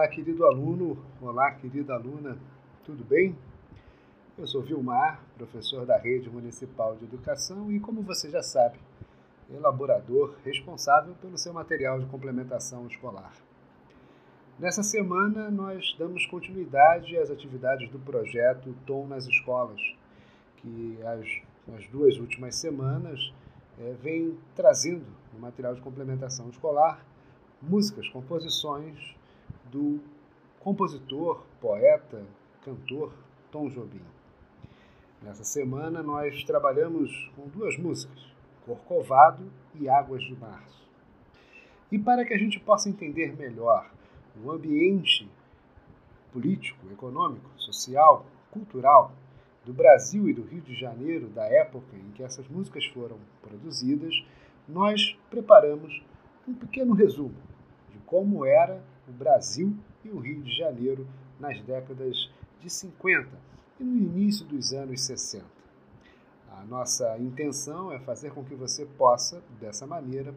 Olá, querido aluno, olá, querida aluna, tudo bem? Eu sou Vilmar, professor da Rede Municipal de Educação e, como você já sabe, elaborador responsável pelo seu material de complementação escolar. Nessa semana, nós damos continuidade às atividades do projeto Tom nas Escolas, que as, nas duas últimas semanas é, vem trazendo no material de complementação escolar músicas, composições do compositor, poeta, cantor Tom Jobim. Nessa semana nós trabalhamos com duas músicas, Corcovado e Águas de Março. E para que a gente possa entender melhor o ambiente político, econômico, social, cultural do Brasil e do Rio de Janeiro da época em que essas músicas foram produzidas, nós preparamos um pequeno resumo de como era o Brasil e o Rio de Janeiro nas décadas de 50 e no início dos anos 60. A nossa intenção é fazer com que você possa, dessa maneira,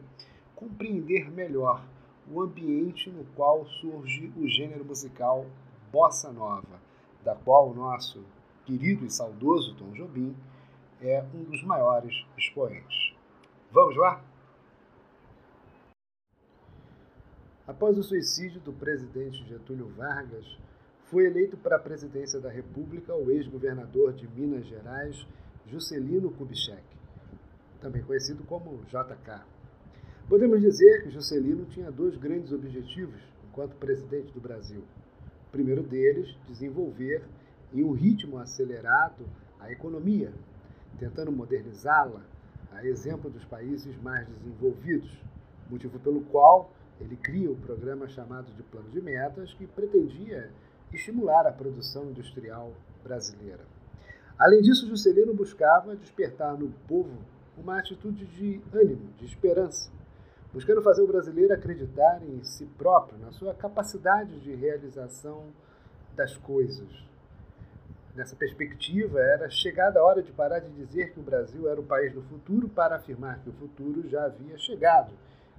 compreender melhor o ambiente no qual surge o gênero musical bossa nova, da qual o nosso querido e saudoso Tom Jobim é um dos maiores expoentes. Vamos lá? Após o suicídio do presidente Getúlio Vargas, foi eleito para a presidência da República o ex-governador de Minas Gerais, Juscelino Kubitschek, também conhecido como JK. Podemos dizer que Juscelino tinha dois grandes objetivos enquanto presidente do Brasil. O primeiro deles, desenvolver em um ritmo acelerado a economia, tentando modernizá-la, a exemplo dos países mais desenvolvidos, motivo pelo qual ele cria o um programa chamado de Plano de Metas, que pretendia estimular a produção industrial brasileira. Além disso, Juscelino buscava despertar no povo uma atitude de ânimo, de esperança, buscando fazer o brasileiro acreditar em si próprio, na sua capacidade de realização das coisas. Nessa perspectiva, era chegada a hora de parar de dizer que o Brasil era o país do futuro para afirmar que o futuro já havia chegado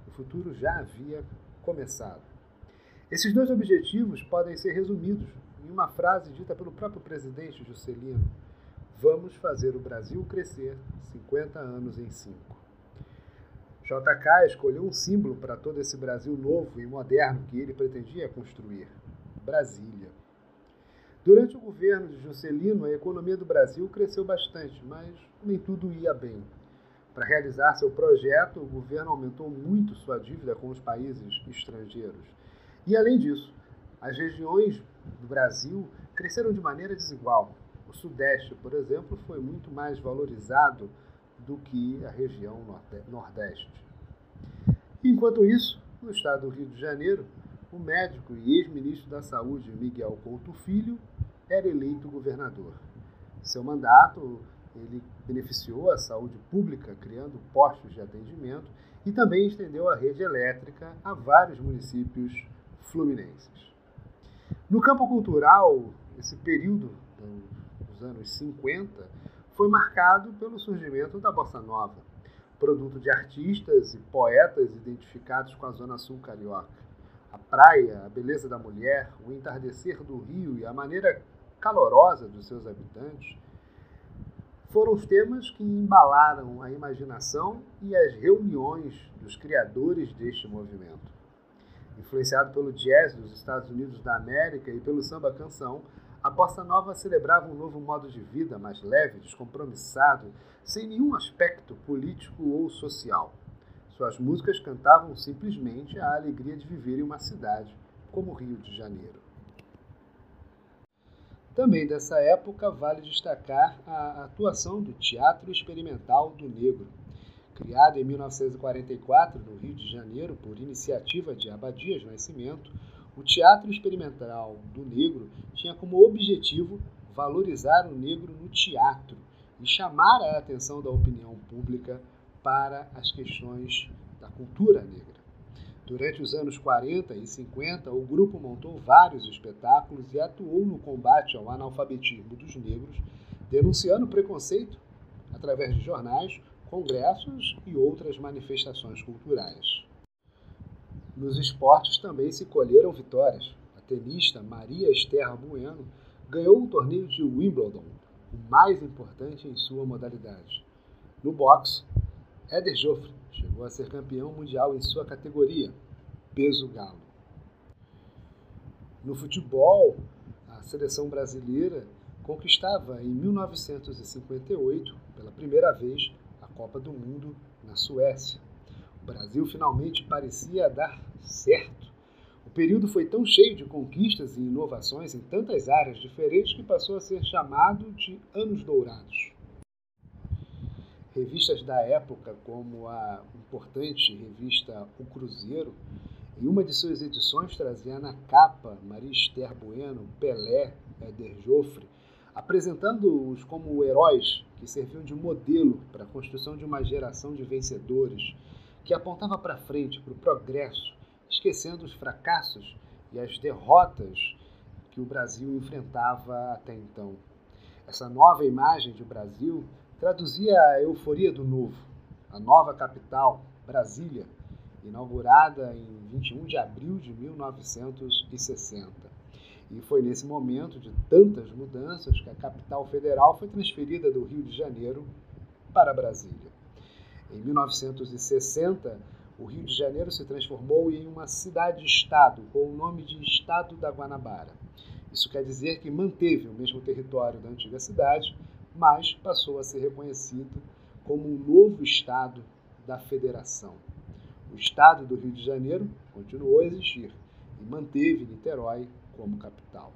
o futuro já havia começado. Esses dois objetivos podem ser resumidos em uma frase dita pelo próprio presidente Juscelino: Vamos fazer o Brasil crescer 50 anos em 5. JK escolheu um símbolo para todo esse Brasil novo e moderno que ele pretendia construir: Brasília. Durante o governo de Juscelino, a economia do Brasil cresceu bastante, mas nem tudo ia bem. Para realizar seu projeto, o governo aumentou muito sua dívida com os países estrangeiros. E, além disso, as regiões do Brasil cresceram de maneira desigual. O Sudeste, por exemplo, foi muito mais valorizado do que a região Nordeste. Enquanto isso, no estado do Rio de Janeiro, o médico e ex-ministro da Saúde Miguel Couto Filho era eleito governador. Seu mandato ele beneficiou a saúde pública, criando postos de atendimento e também estendeu a rede elétrica a vários municípios fluminenses. No campo cultural, esse período dos anos 50 foi marcado pelo surgimento da bossa nova, produto de artistas e poetas identificados com a zona sul carioca. A praia, a beleza da mulher, o entardecer do rio e a maneira calorosa dos seus habitantes foram os temas que embalaram a imaginação e as reuniões dos criadores deste movimento. Influenciado pelo jazz dos Estados Unidos da América e pelo samba canção, a bossa nova celebrava um novo modo de vida mais leve, descompromissado, sem nenhum aspecto político ou social. Suas músicas cantavam simplesmente a alegria de viver em uma cidade como Rio de Janeiro. Também dessa época vale destacar a atuação do Teatro Experimental do Negro. Criado em 1944 no Rio de Janeiro por iniciativa de Abadias Nascimento, o Teatro Experimental do Negro tinha como objetivo valorizar o negro no teatro e chamar a atenção da opinião pública para as questões da cultura negra. Durante os anos 40 e 50, o grupo montou vários espetáculos e atuou no combate ao analfabetismo dos negros, denunciando preconceito através de jornais, congressos e outras manifestações culturais. Nos esportes também se colheram vitórias. A tenista Maria Esther Bueno ganhou o torneio de Wimbledon, o mais importante em sua modalidade. No boxe, Éder Joffre chegou a ser campeão mundial em sua categoria, peso galo. No futebol, a seleção brasileira conquistava em 1958, pela primeira vez, a Copa do Mundo na Suécia. O Brasil finalmente parecia dar certo. O período foi tão cheio de conquistas e inovações em tantas áreas diferentes que passou a ser chamado de Anos Dourados. Revistas da época, como a importante revista O Cruzeiro, em uma de suas edições trazia na capa Maria Esther Bueno, Pelé, Éder Joffre, apresentando-os como heróis que serviam de modelo para a construção de uma geração de vencedores que apontava para frente, para o progresso, esquecendo os fracassos e as derrotas que o Brasil enfrentava até então. Essa nova imagem de Brasil traduzia a euforia do novo, a nova capital, Brasília, inaugurada em 21 de abril de 1960. E foi nesse momento de tantas mudanças que a capital federal foi transferida do Rio de Janeiro para Brasília. Em 1960, o Rio de Janeiro se transformou em uma cidade-estado com o nome de Estado da Guanabara. Isso quer dizer que manteve o mesmo território da antiga cidade, mas passou a ser reconhecido como um novo estado da federação. O estado do Rio de Janeiro continuou a existir e manteve Niterói como capital.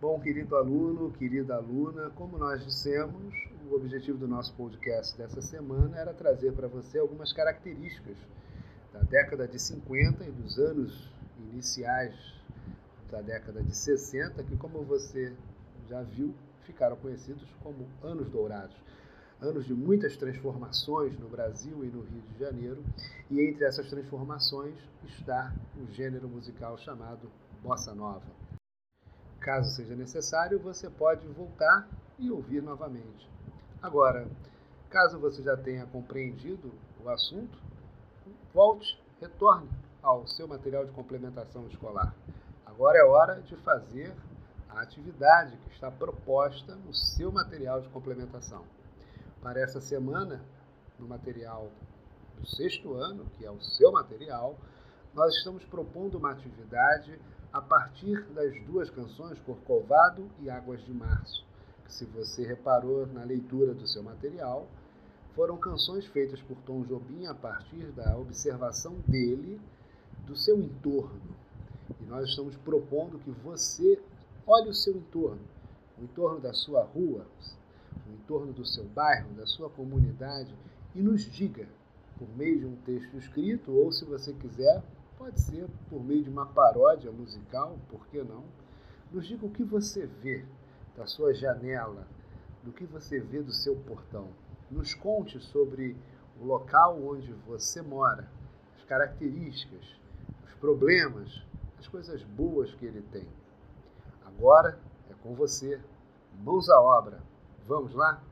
Bom, querido aluno, querida aluna, como nós dissemos, o objetivo do nosso podcast dessa semana era trazer para você algumas características da década de 50 e dos anos iniciais da década de 60, que, como você já viu, ficaram conhecidos como anos dourados. Anos de muitas transformações no Brasil e no Rio de Janeiro, e entre essas transformações está o gênero musical chamado bossa nova. Caso seja necessário, você pode voltar e ouvir novamente. Agora, caso você já tenha compreendido o assunto, volte, retorne ao seu material de complementação escolar. Agora é hora de fazer a atividade que está proposta no seu material de complementação. Para essa semana, no material do sexto ano, que é o seu material, nós estamos propondo uma atividade a partir das duas canções Corcovado e Águas de Março, que, se você reparou na leitura do seu material, foram canções feitas por Tom Jobim a partir da observação dele do seu entorno. E nós estamos propondo que você olhe o seu entorno, o entorno da sua rua, o entorno do seu bairro, da sua comunidade, e nos diga, por meio de um texto escrito, ou se você quiser, pode ser por meio de uma paródia musical, por que não? Nos diga o que você vê da sua janela, do que você vê do seu portão. Nos conte sobre o local onde você mora, as características, os problemas, as coisas boas que ele tem. Agora é com você. Mãos à obra. Vamos lá?